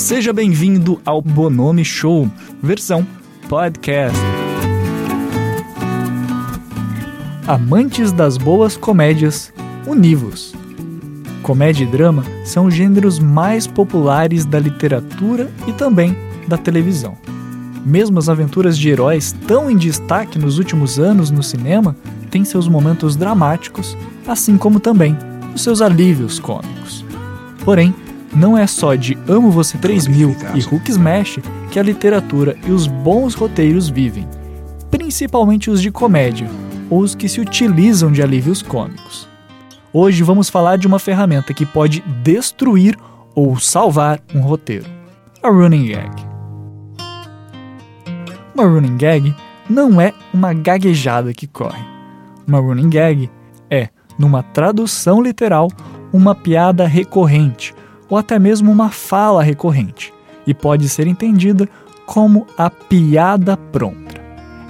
Seja bem-vindo ao Bonome Show, versão podcast. Amantes das boas comédias, univos. Comédia e drama são os gêneros mais populares da literatura e também da televisão. Mesmo as aventuras de heróis tão em destaque nos últimos anos no cinema têm seus momentos dramáticos, assim como também os seus alívios cômicos. Porém, não é só de Amo Você 3000 e Hulk Smash que a literatura e os bons roteiros vivem, principalmente os de comédia, ou os que se utilizam de alívios cômicos. Hoje vamos falar de uma ferramenta que pode destruir ou salvar um roteiro: a running gag. Uma running gag não é uma gaguejada que corre. Uma running gag é, numa tradução literal, uma piada recorrente ou até mesmo uma fala recorrente e pode ser entendida como a piada pronta.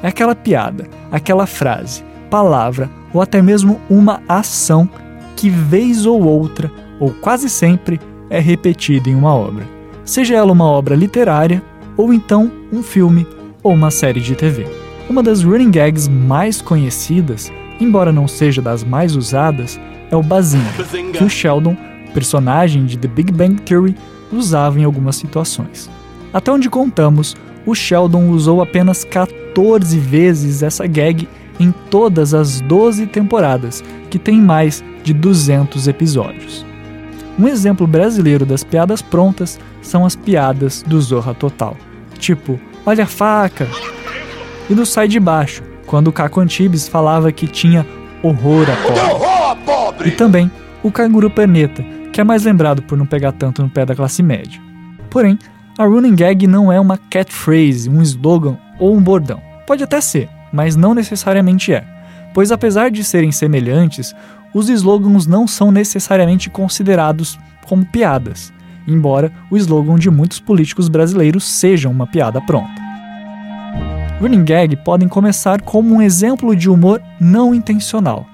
É aquela piada, aquela frase, palavra ou até mesmo uma ação que, vez ou outra, ou quase sempre, é repetida em uma obra, seja ela uma obra literária ou então um filme ou uma série de TV. Uma das running gags mais conhecidas, embora não seja das mais usadas, é o Bazinga, que o Sheldon, personagem de The Big Bang Theory, usava em algumas situações. Até onde contamos, o Sheldon usou apenas 14 vezes essa gag em todas as 12 temporadas, que tem mais de 200 episódios. Um exemplo brasileiro das piadas prontas são as piadas do Zorra Total, tipo olha a faca. E do Sai de Baixo, quando o Caco Antibes falava que tinha horror a pobre. E também o Canguru Perneta, que é mais lembrado por não pegar tanto no pé da classe média. Porém, a running gag não é uma catchphrase, um slogan ou um bordão. Pode até ser, mas não necessariamente é. Pois apesar de serem semelhantes, os slogans não são necessariamente considerados como piadas embora o slogan de muitos políticos brasileiros seja uma piada pronta. Running gag podem começar como um exemplo de humor não intencional,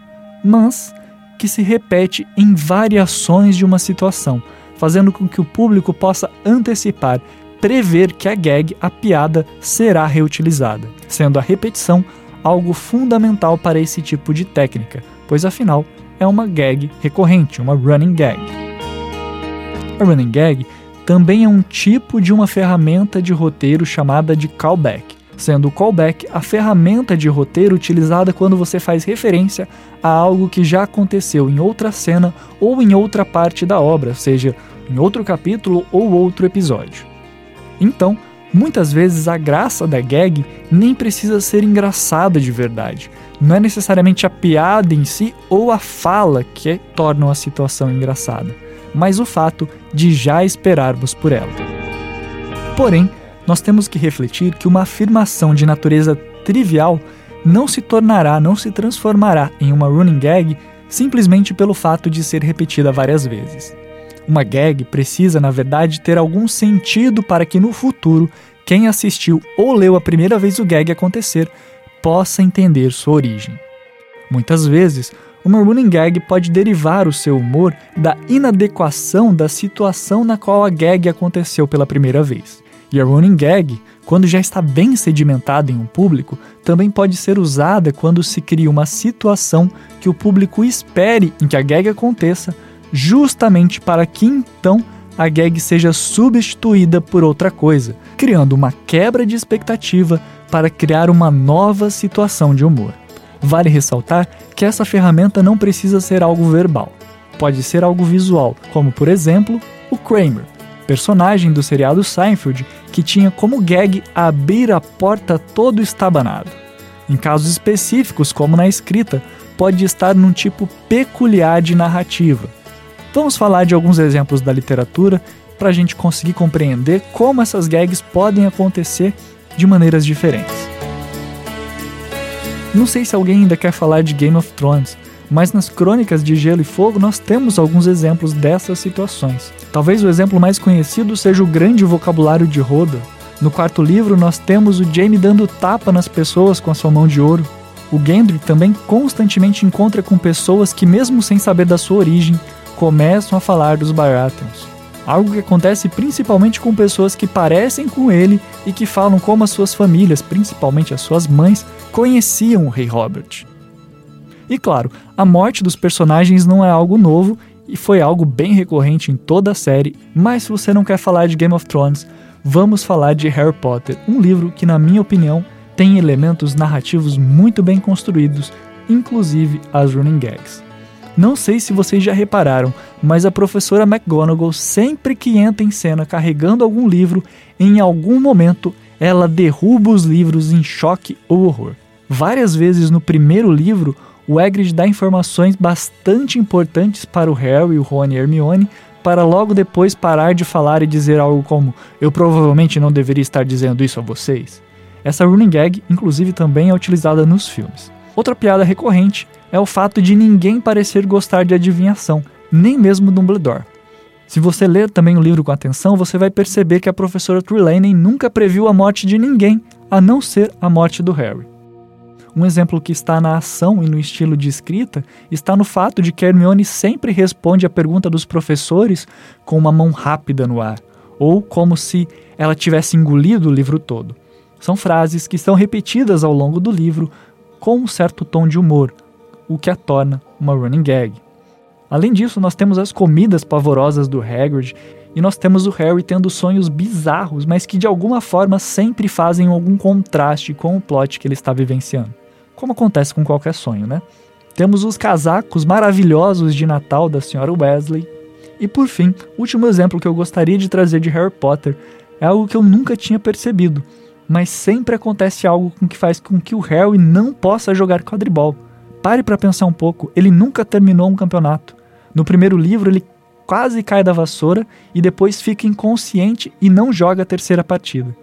mas que se repete em variações de uma situação, fazendo com que o público possa antecipar, prever que a gag, a piada, será reutilizada, sendo a repetição algo fundamental para esse tipo de técnica, pois afinal é uma gag recorrente, uma running gag. A running gag também é um tipo de uma ferramenta de roteiro chamada de callback, sendo o callback a ferramenta de roteiro utilizada quando você faz referência a algo que já aconteceu em outra cena ou em outra parte da obra, seja em outro capítulo ou outro episódio. Então, muitas vezes a graça da gag nem precisa ser engraçada de verdade. Não é necessariamente a piada em si ou a fala que tornam a situação engraçada mas o fato de já esperarmos por ela. Porém, nós temos que refletir que uma afirmação de natureza trivial não se tornará, não se transformará em uma running gag simplesmente pelo fato de ser repetida várias vezes. Uma gag precisa, na verdade, ter algum sentido para que no futuro quem assistiu ou leu a primeira vez o gag acontecer possa entender sua origem. Muitas vezes, uma running gag pode derivar o seu humor da inadequação da situação na qual a gag aconteceu pela primeira vez. E a running gag, quando já está bem sedimentada em um público, também pode ser usada quando se cria uma situação que o público espere em que a gag aconteça, justamente para que então a gag seja substituída por outra coisa, criando uma quebra de expectativa para criar uma nova situação de humor. Vale ressaltar que essa ferramenta não precisa ser algo verbal. Pode ser algo visual, como por exemplo o Kramer, personagem do seriado Seinfeld que tinha como gag abrir a porta todo estabanado. Em casos específicos, como na escrita, pode estar num tipo peculiar de narrativa. Vamos falar de alguns exemplos da literatura para a gente conseguir compreender como essas gags podem acontecer de maneiras diferentes. Não sei se alguém ainda quer falar de Game of Thrones, mas nas Crônicas de Gelo e Fogo nós temos alguns exemplos dessas situações. Talvez o exemplo mais conhecido seja o grande vocabulário de Roda. No quarto livro nós temos o Jaime dando tapa nas pessoas com a sua mão de ouro. O Gendry também constantemente encontra com pessoas que, mesmo sem saber da sua origem, começam a falar dos Baratheons. algo que acontece principalmente com pessoas que parecem com ele e que falam como as suas famílias, principalmente as suas mães, conheciam o Rei Robert. E claro, a morte dos personagens não é algo novo e foi algo bem recorrente em toda a série, mas se você não quer falar de Game of Thrones, vamos falar de Harry Potter, um livro que, na minha opinião, tem elementos narrativos muito bem construídos, inclusive as running gags. Não sei se vocês já repararam, mas a professora McGonagall, sempre que entra em cena carregando algum livro, em algum momento ela derruba os livros em choque ou horror. Várias vezes no primeiro livro, o Hagrid dá informações bastante importantes para o Harry, o Ron e Hermione, para logo depois parar de falar e dizer algo como: Eu provavelmente não deveria estar dizendo isso a vocês. Essa running gag, inclusive, também é utilizada nos filmes. Outra piada recorrente é o fato de ninguém parecer gostar de adivinhação, nem mesmo Dumbledore. Se você ler também o livro com atenção, você vai perceber que a professora Trelawney nunca previu a morte de ninguém, a não ser a morte do Harry. Um exemplo que está na ação e no estilo de escrita está no fato de que Hermione sempre responde a pergunta dos professores com uma mão rápida no ar, ou como se ela tivesse engolido o livro todo. São frases que são repetidas ao longo do livro com um certo tom de humor, o que a torna uma running gag. Além disso, nós temos as comidas pavorosas do Hagrid e nós temos o Harry tendo sonhos bizarros, mas que de alguma forma sempre fazem algum contraste com o plot que ele está vivenciando. Como acontece com qualquer sonho, né? Temos os casacos maravilhosos de Natal da Sra. Wesley. E por fim, último exemplo que eu gostaria de trazer de Harry Potter é algo que eu nunca tinha percebido, mas sempre acontece algo com que faz com que o Harry não possa jogar quadribol. Pare para pensar um pouco, ele nunca terminou um campeonato. No primeiro livro, ele quase cai da vassoura e depois fica inconsciente e não joga a terceira partida.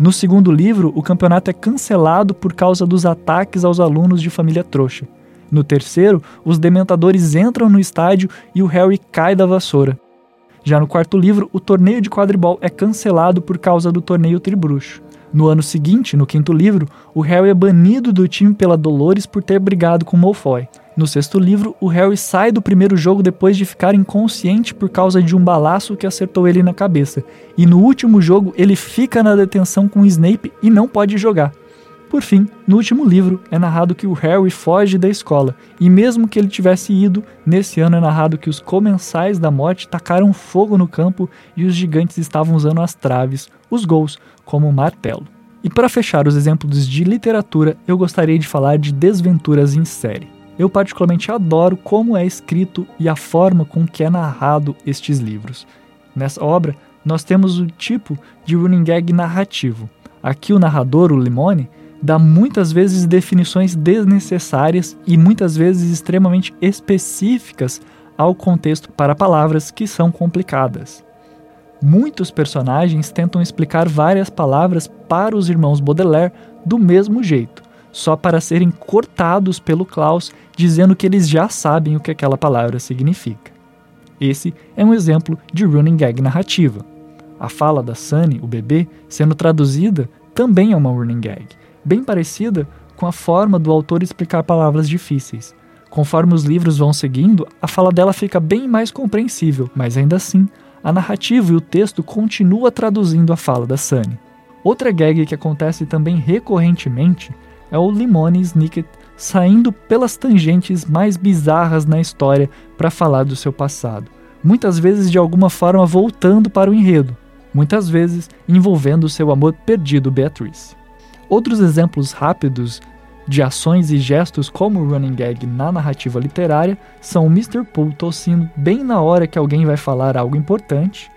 No segundo livro, o campeonato é cancelado por causa dos ataques aos alunos de família trouxa. No terceiro, os dementadores entram no estádio e o Harry cai da vassoura. Já no quarto livro, o torneio de quadribol é cancelado por causa do torneio tribruxo. No ano seguinte, no quinto livro, o Harry é banido do time pela Dolores por ter brigado com Malfoy. No sexto livro, o Harry sai do primeiro jogo depois de ficar inconsciente por causa de um balaço que acertou ele na cabeça. E no último jogo, ele fica na detenção com Snape e não pode jogar. Por fim, no último livro, é narrado que o Harry foge da escola, e mesmo que ele tivesse ido, nesse ano é narrado que os comensais da morte tacaram fogo no campo e os gigantes estavam usando as traves, os gols, como martelo. E para fechar os exemplos de literatura, eu gostaria de falar de Desventuras em Série. Eu particularmente adoro como é escrito e a forma com que é narrado estes livros. Nessa obra, nós temos o tipo de running gag narrativo. Aqui o narrador, o Limone, dá muitas vezes definições desnecessárias e muitas vezes extremamente específicas ao contexto para palavras que são complicadas. Muitos personagens tentam explicar várias palavras para os irmãos Baudelaire do mesmo jeito, só para serem cortados pelo Klaus dizendo que eles já sabem o que aquela palavra significa. Esse é um exemplo de running gag narrativa. A fala da Sunny, o bebê, sendo traduzida também é uma running gag bem parecida com a forma do autor explicar palavras difíceis. Conforme os livros vão seguindo, a fala dela fica bem mais compreensível, mas ainda assim, a narrativa e o texto continua traduzindo a fala da Sunny. Outra gag que acontece também recorrentemente é o Limone Snicket saindo pelas tangentes mais bizarras na história para falar do seu passado, muitas vezes de alguma forma voltando para o enredo, muitas vezes envolvendo seu amor perdido Beatrice. Outros exemplos rápidos de ações e gestos como o running gag na narrativa literária são o Mr. Poole tossindo bem na hora que alguém vai falar algo importante.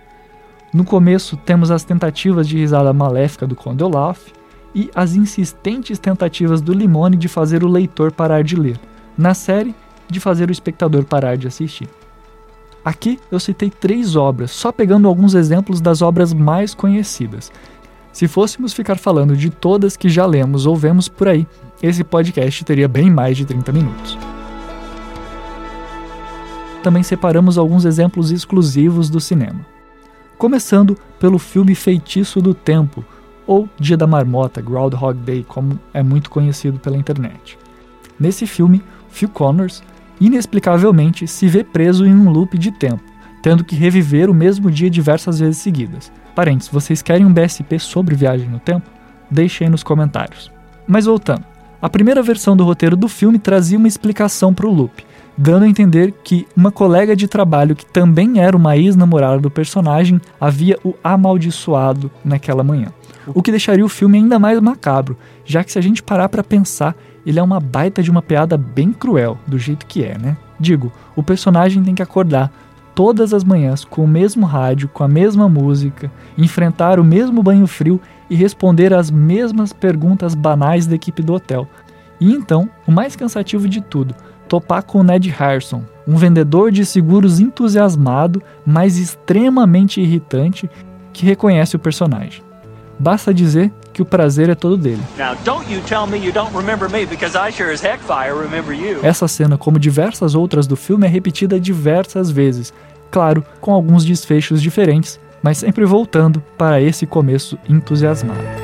No começo temos as tentativas de risada maléfica do Conde Olaf e as insistentes tentativas do Limone de fazer o leitor parar de ler. Na série, de fazer o espectador parar de assistir. Aqui eu citei três obras, só pegando alguns exemplos das obras mais conhecidas. Se fôssemos ficar falando de todas que já lemos ou vemos por aí, esse podcast teria bem mais de 30 minutos. Também separamos alguns exemplos exclusivos do cinema. Começando pelo filme Feitiço do Tempo, ou Dia da Marmota, Groundhog Day, como é muito conhecido pela internet. Nesse filme, Phil Connors inexplicavelmente se vê preso em um loop de tempo, tendo que reviver o mesmo dia diversas vezes seguidas. Parentes, vocês querem um BSP sobre viagem no tempo? Deixem nos comentários. Mas voltando, a primeira versão do roteiro do filme trazia uma explicação para o loop, dando a entender que uma colega de trabalho que também era uma ex-namorada do personagem havia o amaldiçoado naquela manhã. O que deixaria o filme ainda mais macabro, já que se a gente parar para pensar, ele é uma baita de uma piada bem cruel, do jeito que é, né? Digo, o personagem tem que acordar todas as manhãs com o mesmo rádio, com a mesma música, enfrentar o mesmo banho frio e responder as mesmas perguntas banais da equipe do hotel. E então, o mais cansativo de tudo, topar com Ned Harrison, um vendedor de seguros entusiasmado, mas extremamente irritante, que reconhece o personagem. Basta dizer que o prazer é todo dele. Essa cena, como diversas outras do filme, é repetida diversas vezes, claro, com alguns desfechos diferentes, mas sempre voltando para esse começo entusiasmado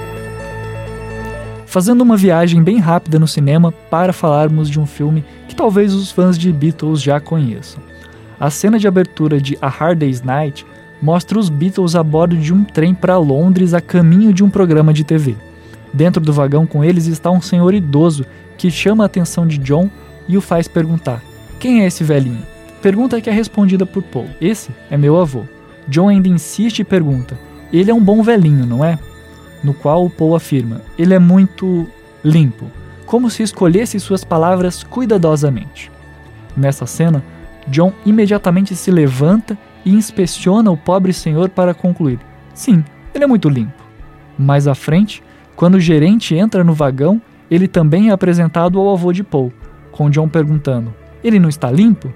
fazendo uma viagem bem rápida no cinema para falarmos de um filme que talvez os fãs de Beatles já conheçam. A cena de abertura de A Hard Day's Night mostra os Beatles a bordo de um trem para Londres a caminho de um programa de TV. Dentro do vagão com eles está um senhor idoso que chama a atenção de John e o faz perguntar: Quem é esse velhinho? Pergunta que é respondida por Paul: Esse é meu avô. John ainda insiste e pergunta: Ele é um bom velhinho, não é? no qual Poe afirma: ele é muito limpo, como se escolhesse suas palavras cuidadosamente. Nessa cena, John imediatamente se levanta e inspeciona o pobre senhor para concluir: sim, ele é muito limpo. Mais à frente, quando o gerente entra no vagão, ele também é apresentado ao avô de Paul, com John perguntando: ele não está limpo?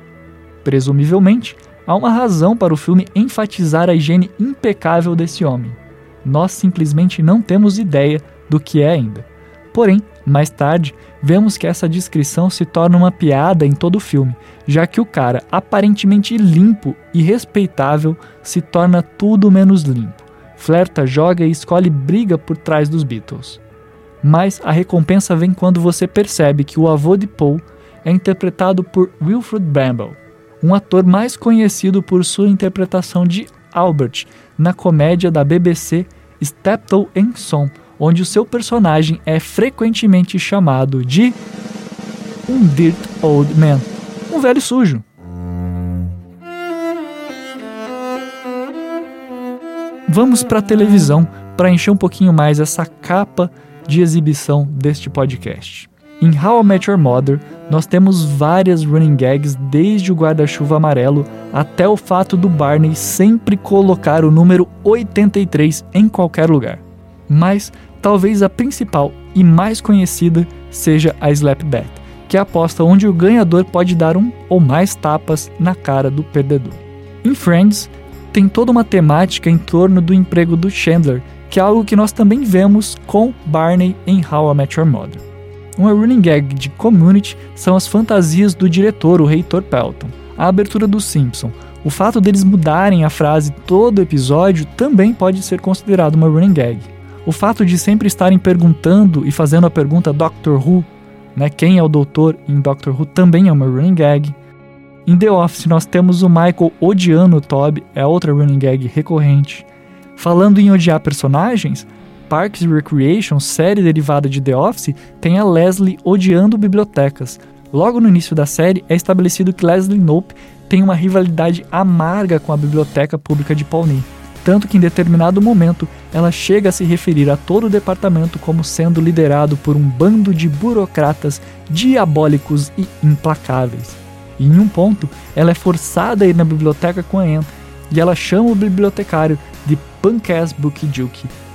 Presumivelmente, há uma razão para o filme enfatizar a higiene impecável desse homem nós simplesmente não temos ideia do que é ainda. Porém, mais tarde, vemos que essa descrição se torna uma piada em todo o filme, já que o cara aparentemente limpo e respeitável se torna tudo menos limpo. Flerta, joga e escolhe briga por trás dos Beatles. Mas a recompensa vem quando você percebe que o avô de Paul é interpretado por Wilfred Bramble, um ator mais conhecido por sua interpretação de Albert na comédia da BBC Steptoe and Son, onde o seu personagem é frequentemente chamado de um Dirt Old Man, um velho sujo. Vamos para a televisão para encher um pouquinho mais essa capa de exibição deste podcast. Em How I Met Your Mother, nós temos várias running gags, desde o guarda-chuva amarelo até o fato do Barney sempre colocar o número 83 em qualquer lugar. Mas talvez a principal e mais conhecida seja a Slap Bet, que é a aposta onde o ganhador pode dar um ou mais tapas na cara do perdedor. Em Friends, tem toda uma temática em torno do emprego do Chandler, que é algo que nós também vemos com Barney em How I Met Your Mother. Uma running gag de Community são as fantasias do diretor, o reitor Pelton. A abertura do Simpson. O fato deles mudarem a frase todo episódio também pode ser considerado uma running gag. O fato de sempre estarem perguntando e fazendo a pergunta Doctor Who, né, quem é o doutor em Doctor Who também é uma running gag. Em The Office nós temos o Michael odiando o Toby, é outra running gag recorrente. Falando em odiar personagens, Parks Recreation, série derivada de The Office, tem a Leslie odiando bibliotecas. Logo no início da série, é estabelecido que Leslie Knope tem uma rivalidade amarga com a biblioteca pública de Pawnee. Tanto que em determinado momento ela chega a se referir a todo o departamento como sendo liderado por um bando de burocratas diabólicos e implacáveis. E em um ponto, ela é forçada a ir na biblioteca com a Anne e ela chama o bibliotecário de Punkass Duke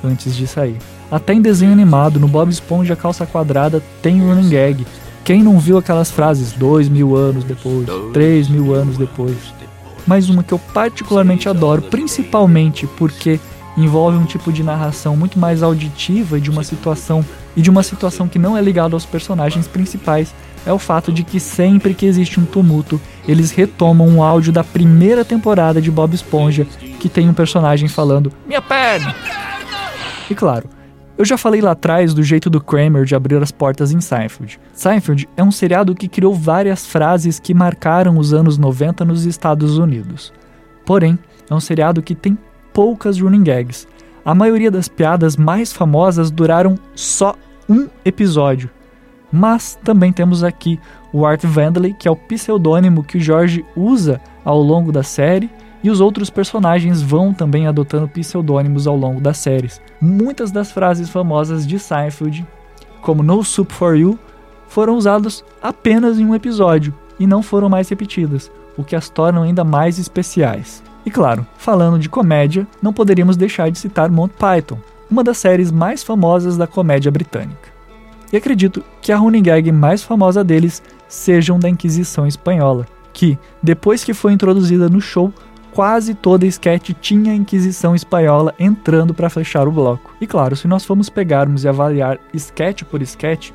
antes de sair. Até em desenho animado, no Bob Esponja Calça Quadrada, tem running gag. Quem não viu aquelas frases dois mil anos depois, três mil anos depois? Mais uma que eu particularmente adoro, principalmente porque envolve um tipo de narração muito mais auditiva de uma situação e de uma situação que não é ligada aos personagens principais, é o fato de que sempre que existe um tumulto, eles retomam um áudio da primeira temporada de Bob Esponja que tem um personagem falando: Minha perna! E claro, eu já falei lá atrás do jeito do Kramer de abrir as portas em Seinfeld. Seinfeld é um seriado que criou várias frases que marcaram os anos 90 nos Estados Unidos. Porém, é um seriado que tem poucas running gags. A maioria das piadas mais famosas duraram só um episódio. Mas também temos aqui o Art Vandley, que é o pseudônimo que o George usa ao longo da série, e os outros personagens vão também adotando pseudônimos ao longo das séries. Muitas das frases famosas de Seinfeld, como No Soup for You, foram usadas apenas em um episódio e não foram mais repetidas, o que as tornam ainda mais especiais. E claro, falando de comédia, não poderíamos deixar de citar Monty Python, uma das séries mais famosas da comédia britânica. E acredito que a running gag mais famosa deles sejam da Inquisição Espanhola, que, depois que foi introduzida no show, quase toda sketch tinha a Inquisição Espanhola entrando para fechar o bloco. E claro, se nós formos pegarmos e avaliar sketch por sketch,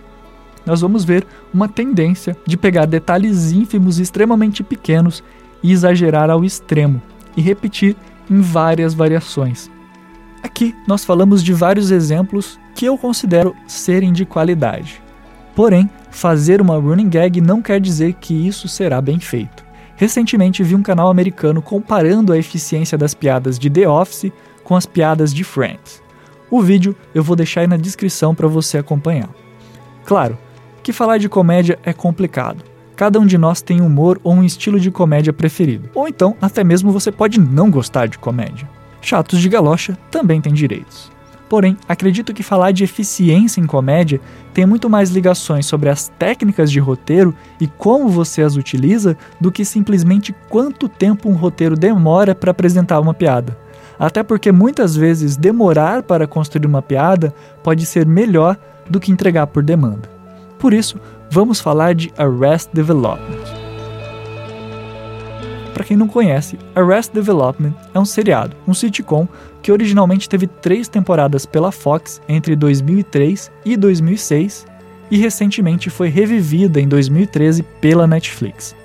nós vamos ver uma tendência de pegar detalhes ínfimos extremamente pequenos e exagerar ao extremo, e repetir em várias variações. Aqui nós falamos de vários exemplos que eu considero serem de qualidade. Porém, fazer uma running gag não quer dizer que isso será bem feito. Recentemente vi um canal americano comparando a eficiência das piadas de The Office com as piadas de Friends. O vídeo eu vou deixar aí na descrição para você acompanhar. Claro que falar de comédia é complicado. Cada um de nós tem humor ou um estilo de comédia preferido. Ou então, até mesmo você pode não gostar de comédia. Chatos de galocha também têm direitos. Porém, acredito que falar de eficiência em comédia tem muito mais ligações sobre as técnicas de roteiro e como você as utiliza do que simplesmente quanto tempo um roteiro demora para apresentar uma piada. Até porque muitas vezes demorar para construir uma piada pode ser melhor do que entregar por demanda. Por isso, vamos falar de Arrest Development. Para quem não conhece, Arrest Development é um seriado, um sitcom que originalmente teve três temporadas pela Fox entre 2003 e 2006 e recentemente foi revivida em 2013 pela Netflix.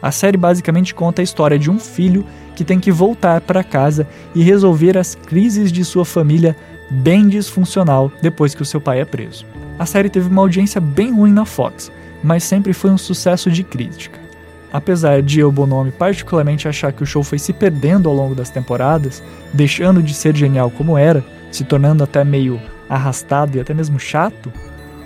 A série basicamente conta a história de um filho que tem que voltar para casa e resolver as crises de sua família bem disfuncional depois que o seu pai é preso. A série teve uma audiência bem ruim na Fox, mas sempre foi um sucesso de crítica. Apesar de eu, Bonomi, particularmente achar que o show foi se perdendo ao longo das temporadas, deixando de ser genial como era, se tornando até meio arrastado e até mesmo chato,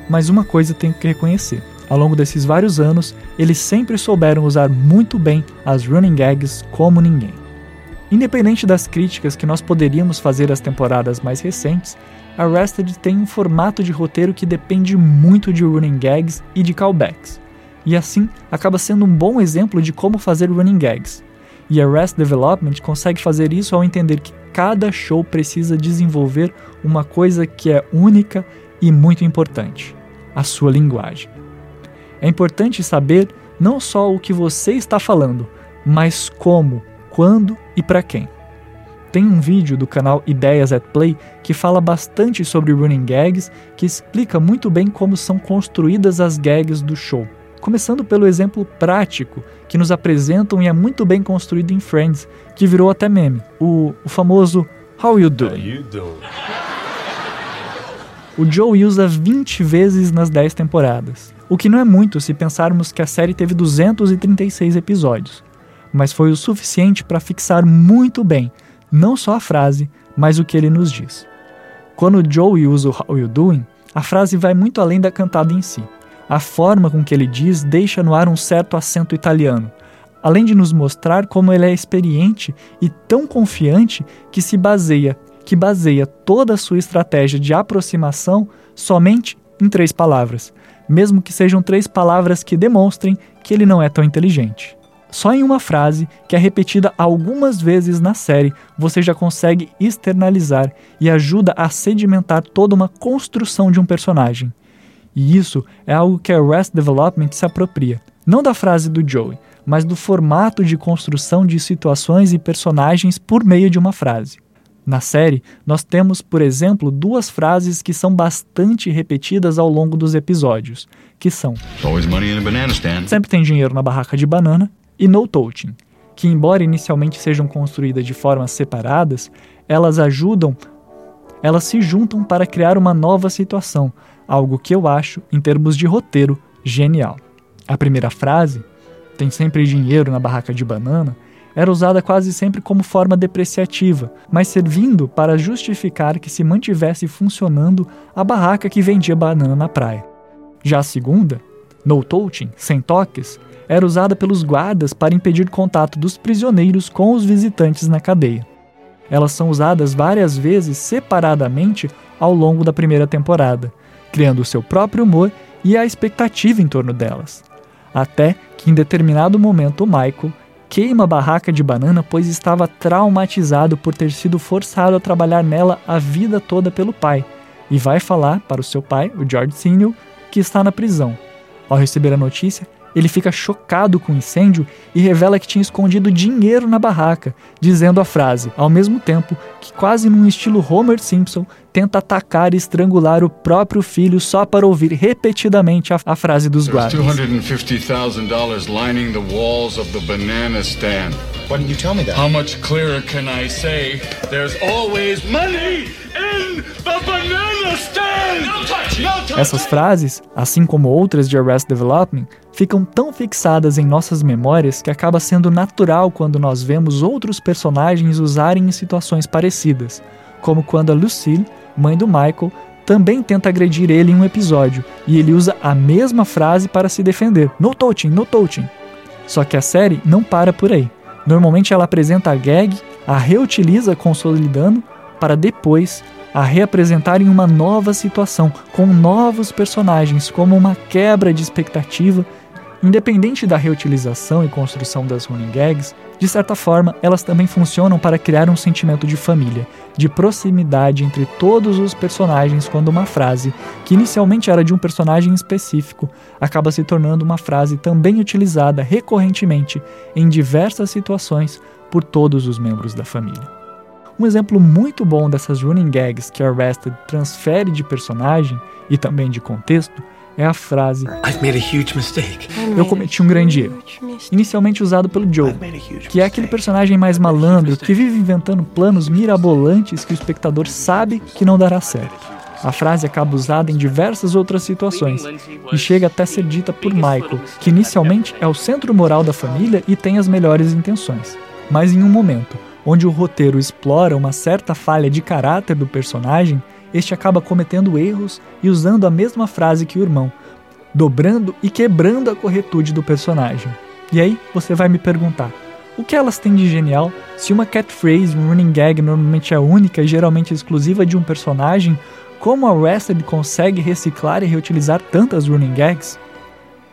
mas uma coisa tenho que reconhecer. Ao longo desses vários anos, eles sempre souberam usar muito bem as running gags como ninguém. Independente das críticas que nós poderíamos fazer às temporadas mais recentes, Arrested tem um formato de roteiro que depende muito de running gags e de callbacks e assim acaba sendo um bom exemplo de como fazer running gags. E Arrest Development consegue fazer isso ao entender que cada show precisa desenvolver uma coisa que é única e muito importante: a sua linguagem. É importante saber não só o que você está falando, mas como, quando e para quem. Tem um vídeo do canal Ideias at Play que fala bastante sobre running gags, que explica muito bem como são construídas as gags do show. Começando pelo exemplo prático que nos apresentam e é muito bem construído em Friends, que virou até meme, o, o famoso How you doing? O Joe usa 20 vezes nas 10 temporadas, o que não é muito se pensarmos que a série teve 236 episódios, mas foi o suficiente para fixar muito bem não só a frase, mas o que ele nos diz. Quando o Joe usa o How you doing, a frase vai muito além da cantada em si. A forma com que ele diz deixa no ar um certo acento italiano, além de nos mostrar como ele é experiente e tão confiante que se baseia, que baseia toda a sua estratégia de aproximação somente em três palavras, mesmo que sejam três palavras que demonstrem que ele não é tão inteligente. Só em uma frase, que é repetida algumas vezes na série, você já consegue externalizar e ajuda a sedimentar toda uma construção de um personagem. E isso é algo que a REST Development se apropria, não da frase do Joey, mas do formato de construção de situações e personagens por meio de uma frase. Na série, nós temos, por exemplo, duas frases que são bastante repetidas ao longo dos episódios, que são Sempre tem dinheiro na barraca de banana e No Touching, que embora inicialmente sejam construídas de formas separadas, elas ajudam, elas se juntam para criar uma nova situação, algo que eu acho, em termos de roteiro, genial. A primeira frase, tem sempre dinheiro na barraca de banana, era usada quase sempre como forma depreciativa, mas servindo para justificar que se mantivesse funcionando a barraca que vendia banana na praia. Já a segunda, no touching, sem toques, era usada pelos guardas para impedir contato dos prisioneiros com os visitantes na cadeia. Elas são usadas várias vezes separadamente ao longo da primeira temporada, criando o seu próprio humor e a expectativa em torno delas. Até que em determinado momento o Michael queima a barraca de banana pois estava traumatizado por ter sido forçado a trabalhar nela a vida toda pelo pai, e vai falar para o seu pai, o George Senior, que está na prisão. Ao receber a notícia, ele fica chocado com o incêndio e revela que tinha escondido dinheiro na barraca, dizendo a frase, ao mesmo tempo que, quase num estilo Homer Simpson, tenta atacar e estrangular o próprio filho só para ouvir repetidamente a, a frase dos guardas. $250,000 lining the walls of the banana stand. Why didn't you tell me that? How much clearer can I say? There's always money Essas frases, assim como outras de Arrest Development, ficam tão fixadas em nossas memórias que acaba sendo natural quando nós vemos outros personagens usarem em situações parecidas, como quando a Lucille, mãe do Michael, também tenta agredir ele em um episódio, e ele usa a mesma frase para se defender: No touching, no touching. Só que a série não para por aí. Normalmente ela apresenta a gag, a reutiliza consolidando, para depois a reapresentar em uma nova situação, com novos personagens, como uma quebra de expectativa. Independente da reutilização e construção das running gags, de certa forma, elas também funcionam para criar um sentimento de família, de proximidade entre todos os personagens quando uma frase, que inicialmente era de um personagem específico, acaba se tornando uma frase também utilizada recorrentemente em diversas situações por todos os membros da família. Um exemplo muito bom dessas running gags que Arrested transfere de personagem e também de contexto é a frase Eu cometi um grande erro, inicialmente usado pelo Joe, que é aquele personagem mais malandro que vive inventando planos mirabolantes que o espectador sabe que não dará certo. A frase acaba usada em diversas outras situações e chega até ser dita por Michael, que inicialmente é o centro moral da família e tem as melhores intenções. Mas em um momento onde o roteiro explora uma certa falha de caráter do personagem, este acaba cometendo erros e usando a mesma frase que o irmão, dobrando e quebrando a corretude do personagem. E aí você vai me perguntar: o que elas têm de genial se uma catphrase, um running gag normalmente é única e geralmente exclusiva de um personagem? Como a Arrested consegue reciclar e reutilizar tantas running gags?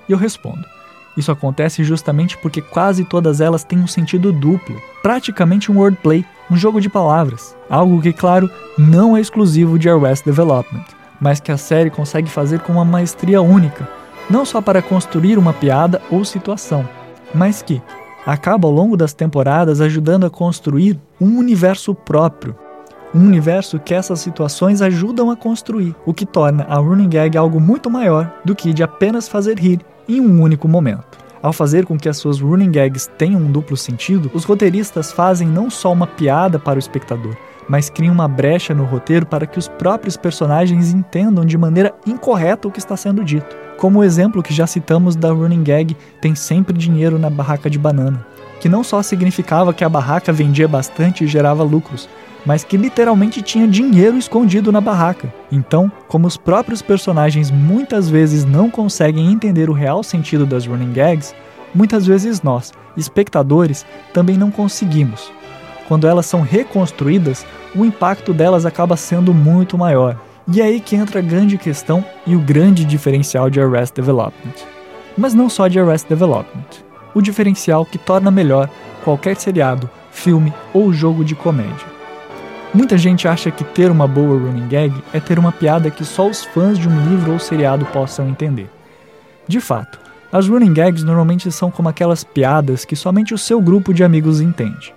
E eu respondo: isso acontece justamente porque quase todas elas têm um sentido duplo, praticamente um wordplay, um jogo de palavras. Algo que, claro, não é exclusivo de Arrest Development, mas que a série consegue fazer com uma maestria única, não só para construir uma piada ou situação, mas que acaba ao longo das temporadas ajudando a construir um universo próprio. Um universo que essas situações ajudam a construir, o que torna a running gag algo muito maior do que de apenas fazer rir em um único momento. Ao fazer com que as suas running gags tenham um duplo sentido, os roteiristas fazem não só uma piada para o espectador, mas criam uma brecha no roteiro para que os próprios personagens entendam de maneira incorreta o que está sendo dito. Como o exemplo que já citamos da running gag Tem sempre dinheiro na barraca de banana, que não só significava que a barraca vendia bastante e gerava lucros, mas que literalmente tinha dinheiro escondido na barraca. Então, como os próprios personagens muitas vezes não conseguem entender o real sentido das running gags, muitas vezes nós, espectadores, também não conseguimos. Quando elas são reconstruídas, o impacto delas acaba sendo muito maior. E é aí que entra a grande questão e o grande diferencial de Arrest Development. Mas não só de Arrest Development. O diferencial que torna melhor qualquer seriado, filme ou jogo de comédia. Muita gente acha que ter uma boa running gag é ter uma piada que só os fãs de um livro ou seriado possam entender. De fato, as running gags normalmente são como aquelas piadas que somente o seu grupo de amigos entende.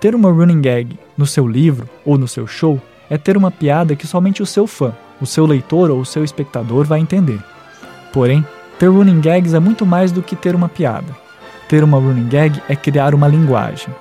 Ter uma running gag no seu livro ou no seu show é ter uma piada que somente o seu fã, o seu leitor ou o seu espectador vai entender. Porém, ter running gags é muito mais do que ter uma piada. Ter uma running gag é criar uma linguagem.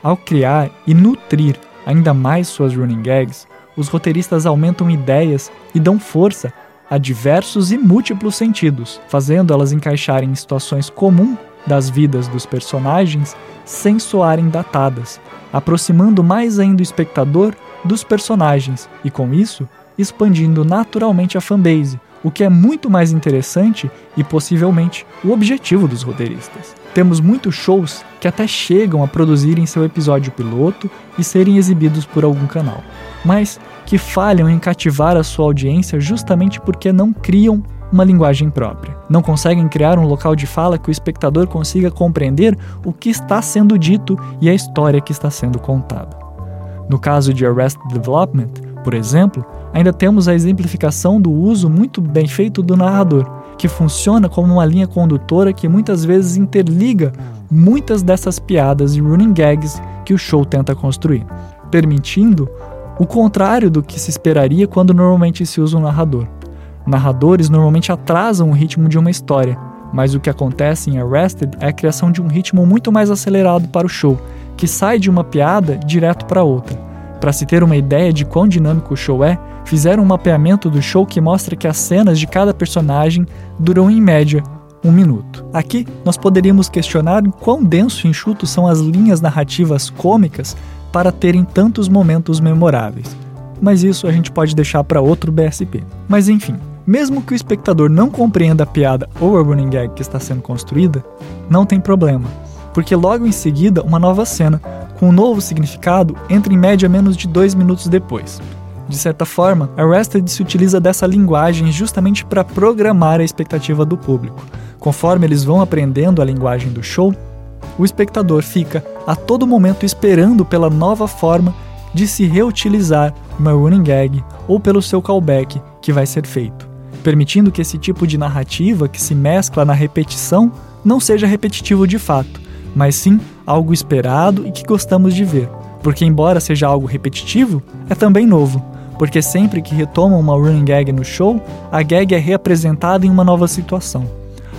Ao criar e nutrir ainda mais suas running gags, os roteiristas aumentam ideias e dão força a diversos e múltiplos sentidos, fazendo elas encaixarem em situações comuns das vidas dos personagens sem soarem datadas, aproximando mais ainda o espectador dos personagens e, com isso, expandindo naturalmente a fanbase, o que é muito mais interessante e possivelmente o objetivo dos roteiristas. Temos muitos shows que até chegam a produzirem seu episódio piloto e serem exibidos por algum canal, mas que falham em cativar a sua audiência justamente porque não criam uma linguagem própria. Não conseguem criar um local de fala que o espectador consiga compreender o que está sendo dito e a história que está sendo contada. No caso de Arrested Development, por exemplo, ainda temos a exemplificação do uso muito bem feito do narrador, que funciona como uma linha condutora que muitas vezes interliga muitas dessas piadas e running gags que o show tenta construir, permitindo o contrário do que se esperaria quando normalmente se usa um narrador. Narradores normalmente atrasam o ritmo de uma história, mas o que acontece em Arrested é a criação de um ritmo muito mais acelerado para o show, que sai de uma piada direto para outra. Para se ter uma ideia de quão dinâmico o show é, fizeram um mapeamento do show que mostra que as cenas de cada personagem duram em média um minuto. Aqui nós poderíamos questionar quão denso e enxuto são as linhas narrativas cômicas para terem tantos momentos memoráveis. Mas isso a gente pode deixar para outro BSP. Mas enfim, mesmo que o espectador não compreenda a piada ou a running gag que está sendo construída, não tem problema, porque logo em seguida uma nova cena, com um novo significado, entra em média menos de dois minutos depois. De certa forma, Arrested se utiliza dessa linguagem justamente para programar a expectativa do público. Conforme eles vão aprendendo a linguagem do show, o espectador fica a todo momento esperando pela nova forma de se reutilizar uma running gag ou pelo seu callback que vai ser feito permitindo que esse tipo de narrativa que se mescla na repetição não seja repetitivo de fato, mas sim algo esperado e que gostamos de ver. Porque, embora seja algo repetitivo, é também novo, porque sempre que retomam uma running gag no show, a gag é reapresentada em uma nova situação.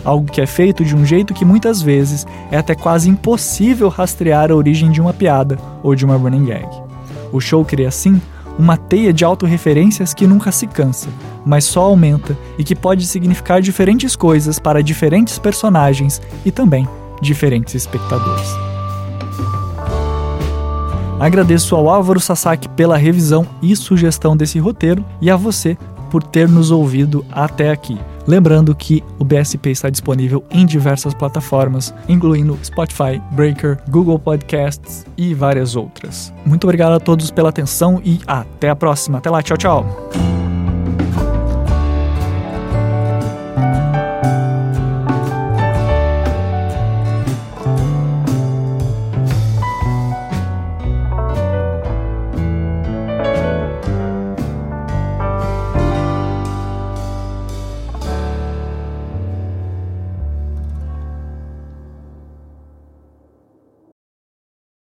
Algo que é feito de um jeito que muitas vezes é até quase impossível rastrear a origem de uma piada ou de uma running gag. O show cria assim uma teia de autorreferências que nunca se cansa, mas só aumenta e que pode significar diferentes coisas para diferentes personagens e também diferentes espectadores. Agradeço ao Álvaro Sasaki pela revisão e sugestão desse roteiro e a você por ter nos ouvido até aqui. Lembrando que o BSP está disponível em diversas plataformas, incluindo Spotify, Breaker, Google Podcasts e várias outras. Muito obrigado a todos pela atenção e até a próxima. Até lá, tchau, tchau.